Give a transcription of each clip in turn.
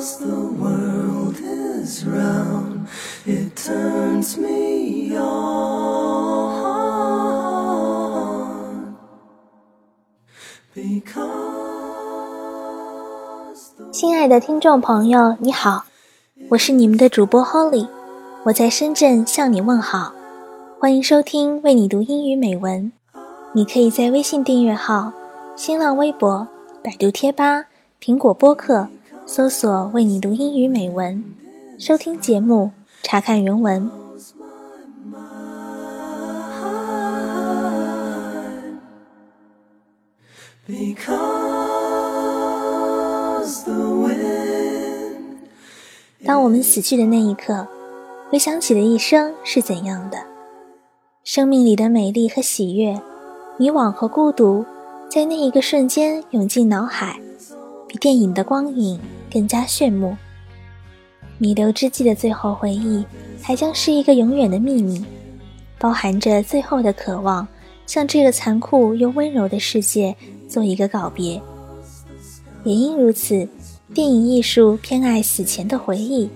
The world is round, it turns me on. 亲爱的听众朋友，你好，我是你们的主播 Holly，我在深圳向你问好，欢迎收听为你读英语美文。你可以在微信订阅号、新浪微博、百度贴吧、苹果播客搜索“为你读英语美文”，收听节目，查看原文。当我们死去的那一刻，回想起的一生是怎样的？生命里的美丽和喜悦，迷惘和孤独，在那一个瞬间涌进脑海，比电影的光影更加炫目。弥留之际的最后回忆，还将是一个永远的秘密，包含着最后的渴望，向这个残酷又温柔的世界做一个告别。也因如此，电影艺术偏爱死前的回忆，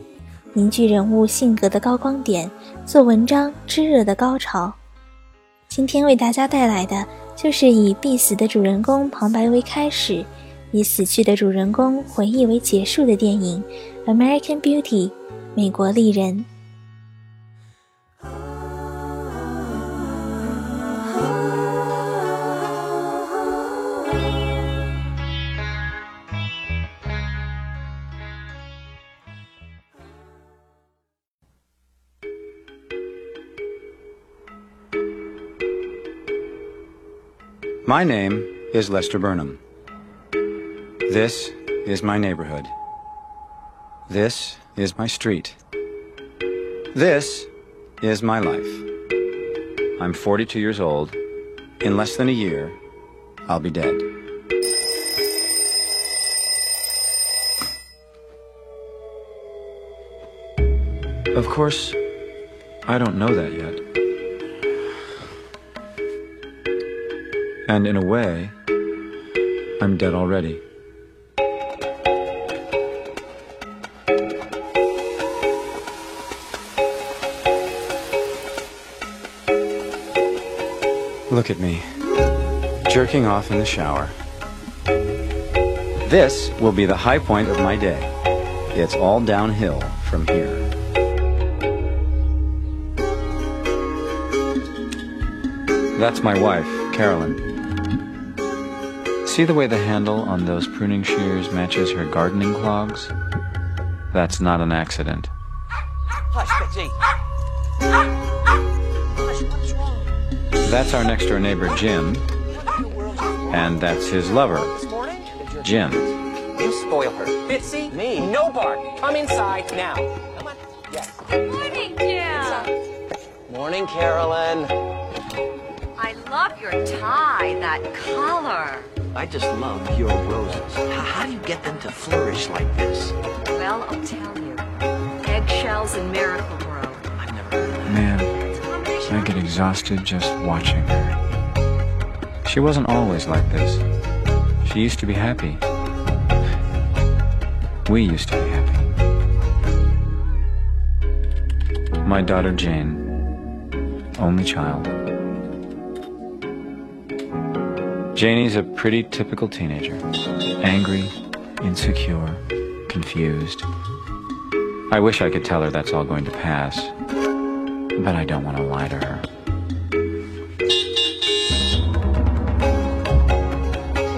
凝聚人物性格的高光点，做文章炙热的高潮。今天为大家带来的就是以必死的主人公旁白为开始，以死去的主人公回忆为结束的电影《American Beauty》美国丽人。My name is Lester Burnham. This is my neighborhood. This is my street. This is my life. I'm 42 years old. In less than a year, I'll be dead. Of course, I don't know that yet. And in a way, I'm dead already. Look at me, jerking off in the shower. This will be the high point of my day. It's all downhill from here. That's my wife, Carolyn. See the way the handle on those pruning shears matches her gardening clogs? That's not an accident. Hush, Betsy. Hush, what's wrong? That's our next door neighbor, Jim, and that's his lover, This morning? Jim. You spoil her. Bitsy? Me? No bark. Come inside now. Come on. Yes. Morning, Jim. Morning, Carolyn. I love your tie, that color. I just love your roses. How, how do you get them to flourish like this? Well, I'll tell you. Eggshells and miracle grow. I've never heard of that. Man, I get exhausted just watching her. She wasn't always like this. She used to be happy. We used to be happy. My daughter Jane, only child. Janie's a pretty typical teenager. Angry, insecure, confused. I wish I could tell her that's all going to pass, but I don't want to lie to her.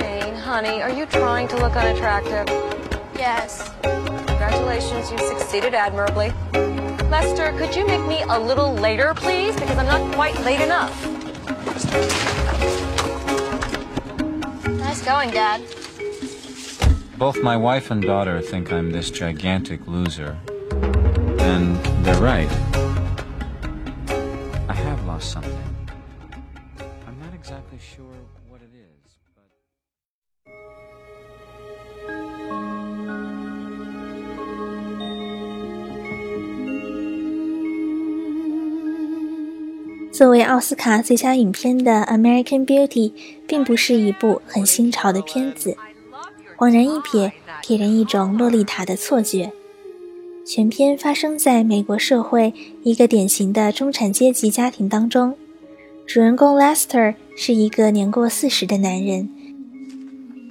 Jane, honey, are you trying to look unattractive? Yes. Congratulations, you succeeded admirably. Lester, could you make me a little later, please? Because I'm not quite late enough. Nice going, Dad. Both my wife and daughter think I'm this gigantic loser. And they're right. Lost something. I'm not exactly sure what it is, but. 作为奥斯卡最佳影片的《American Beauty》并不是一部很新潮的片子，恍然一瞥，给人一种洛丽塔的错觉。全片发生在美国社会一个典型的中产阶级家庭当中，主人公 Lester 是一个年过四十的男人，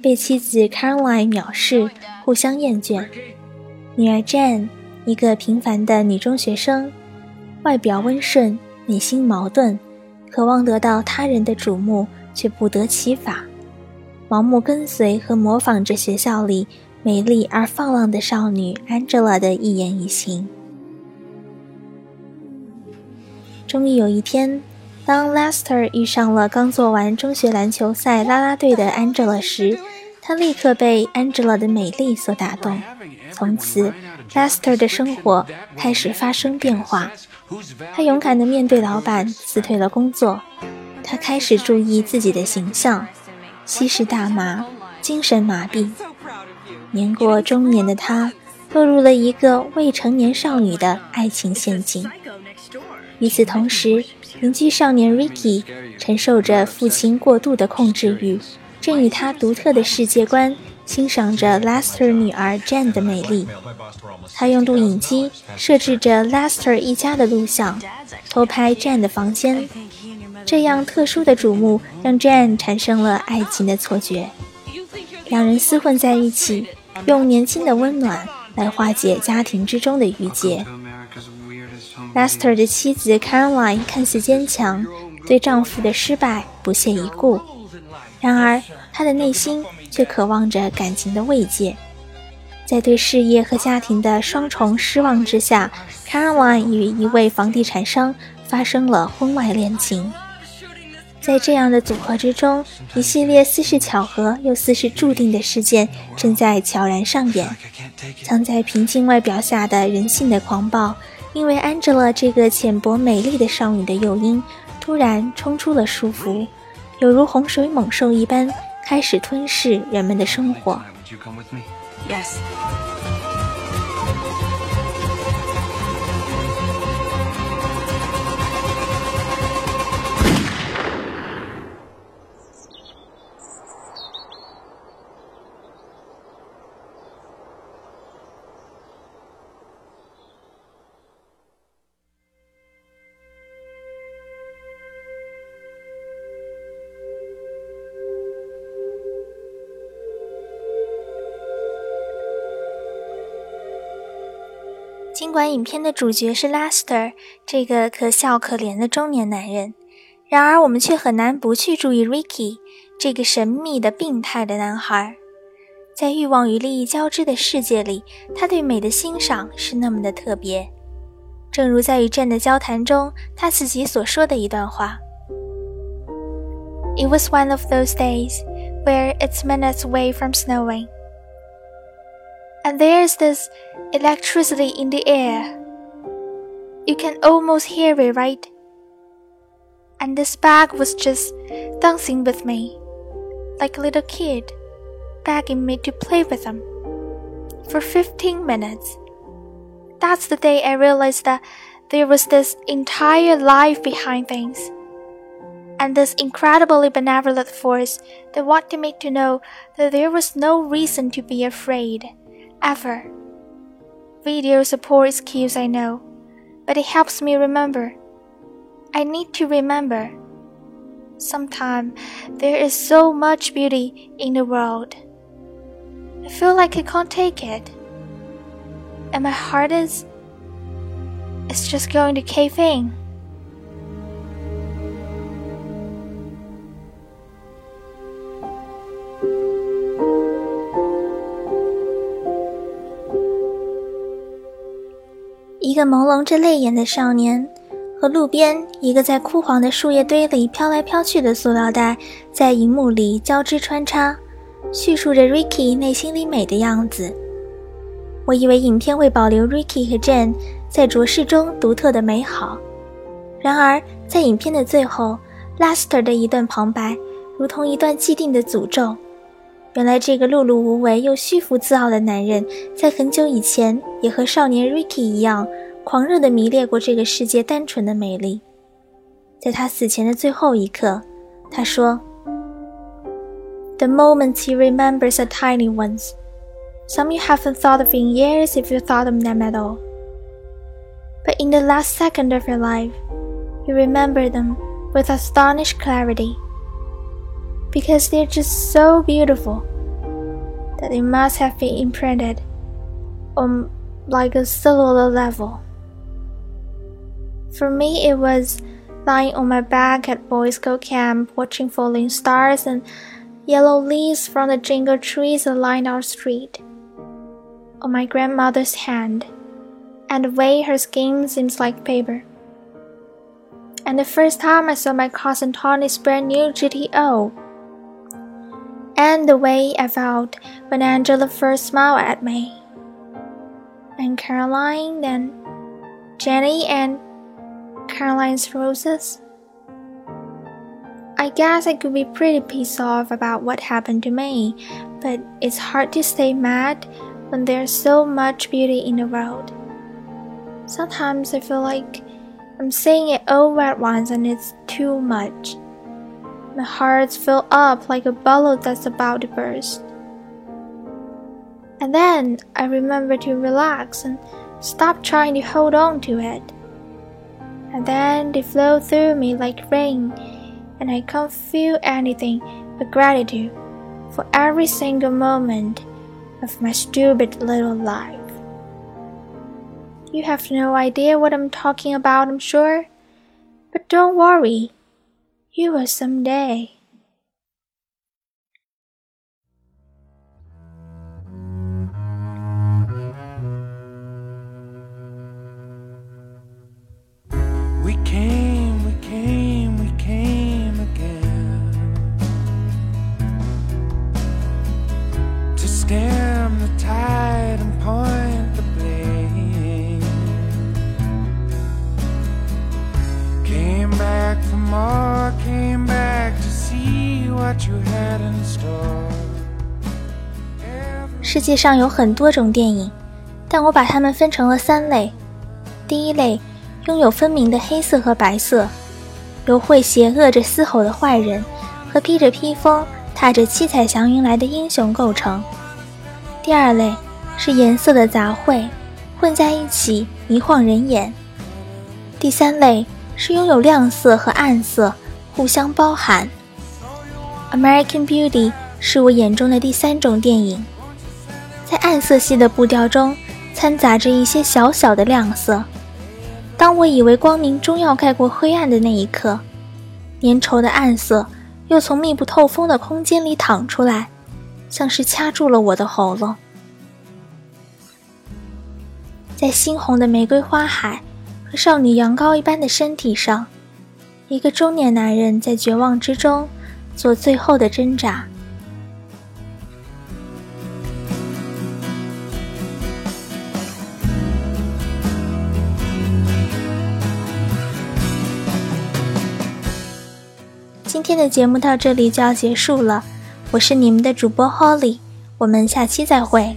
被妻子 Caroline 藐视，互相厌倦。女儿 Jane，一个平凡的女中学生，外表温顺。内心矛盾，渴望得到他人的瞩目，却不得其法，盲目跟随和模仿着学校里美丽而放浪的少女 Angela 的一言一行。终于有一天，当 Lester 遇上了刚做完中学篮球赛啦啦队的 Angela 时，他立刻被 Angela 的美丽所打动。从此，Lester 的生活开始发生变化。他勇敢地面对老板，辞退了工作。他开始注意自己的形象，吸食大麻，精神麻痹。年过中年的他，落入了一个未成年少女的爱情陷阱。与此同时，邻居少年 Ricky 承受着父亲过度的控制欲，正以他独特的世界观欣赏着 Lester 女儿 Jane 的美丽。他用录影机设置着 Lester 一家的录像，偷拍 Jane 的房间。这样特殊的瞩目让 Jane 产生了爱情的错觉。两人厮混在一起，用年轻的温暖来化解家庭之中的郁结。Lester 的妻子 Caroline 看似坚强，对丈夫的失败不屑一顾。然而，她的内心却渴望着感情的慰藉。在对事业和家庭的双重失望之下，Caroline 与一位房地产商发生了婚外恋情。在这样的组合之中，一系列似是巧合又似是注定的事件正在悄然上演。藏在平静外表下的人性的狂暴，因为 Angela 这个浅薄美丽的少女的诱因，突然冲出了束缚，有如洪水猛兽一般，开始吞噬人们的生活。尽管影片的主角是 Lester 这个可笑可怜的中年男人，然而我们却很难不去注意 Ricky 这个神秘的病态的男孩。在欲望与利益交织的世界里，他对美的欣赏是那么的特别。正如在与 Jane 的交谈中，他自己所说的一段话：“It was one of those days where it's minutes away from snowing.” And there's this electricity in the air. You can almost hear it, right? And this bag was just dancing with me, like a little kid, begging me to play with them. For 15 minutes. That's the day I realized that there was this entire life behind things. And this incredibly benevolent force that wanted me to know that there was no reason to be afraid ever. Video support skills I know, but it helps me remember. I need to remember. Sometimes there is so much beauty in the world. I feel like I can't take it. and my heart is. It's just going to cave in. 一个朦胧着泪眼的少年，和路边一个在枯黄的树叶堆里飘来飘去的塑料袋，在荧幕里交织穿插，叙述着 Ricky 内心里美的样子。我以为影片会保留 Ricky 和 Jane 在浊世中独特的美好，然而在影片的最后，Lester 的一段旁白，如同一段既定的诅咒。原来这个碌碌无为又虚浮自傲的男人，在很久以前也和少年 Ricky 一样，狂热地迷恋过这个世界单纯的美丽。在他死前的最后一刻，他说：“The moments he remembers are tiny ones. Some you haven't thought of in years if you thought of them at all. But in the last second of your life, you remember them with astonished clarity.” Because they're just so beautiful that they must have been imprinted on like a cellular level. For me, it was lying on my back at Boy Scout camp watching falling stars and yellow leaves from the jingle trees that line our street. On my grandmother's hand, and the way her skin seems like paper. And the first time I saw my cousin Tony's brand new GTO and the way I felt when Angela first smiled at me. And Caroline, then Jenny, and Caroline's roses. I guess I could be pretty pissed off about what happened to me, but it's hard to stay mad when there's so much beauty in the world. Sometimes I feel like I'm saying it all at once and it's too much. My heart fills up like a balloon that's about to burst. And then I remember to relax and stop trying to hold on to it. And then they flow through me like rain, and I can't feel anything but gratitude for every single moment of my stupid little life. You have no idea what I'm talking about, I'm sure. But don't worry, you will someday. 世界上有很多种电影，但我把它们分成了三类。第一类，拥有分明的黑色和白色，由会邪恶着嘶吼的坏人和披着披风、踏着七彩祥云来的英雄构成。第二类是颜色的杂烩，混在一起迷晃人眼。第三类是拥有亮色和暗色，互相包含。《American Beauty》是我眼中的第三种电影。在暗色系的步调中，掺杂着一些小小的亮色。当我以为光明终要盖过黑暗的那一刻，粘稠的暗色又从密不透风的空间里淌出来，像是掐住了我的喉咙。在猩红的玫瑰花海和少女羊羔一般的身体上，一个中年男人在绝望之中做最后的挣扎。今天的节目到这里就要结束了，我是你们的主播 Holly，我们下期再会。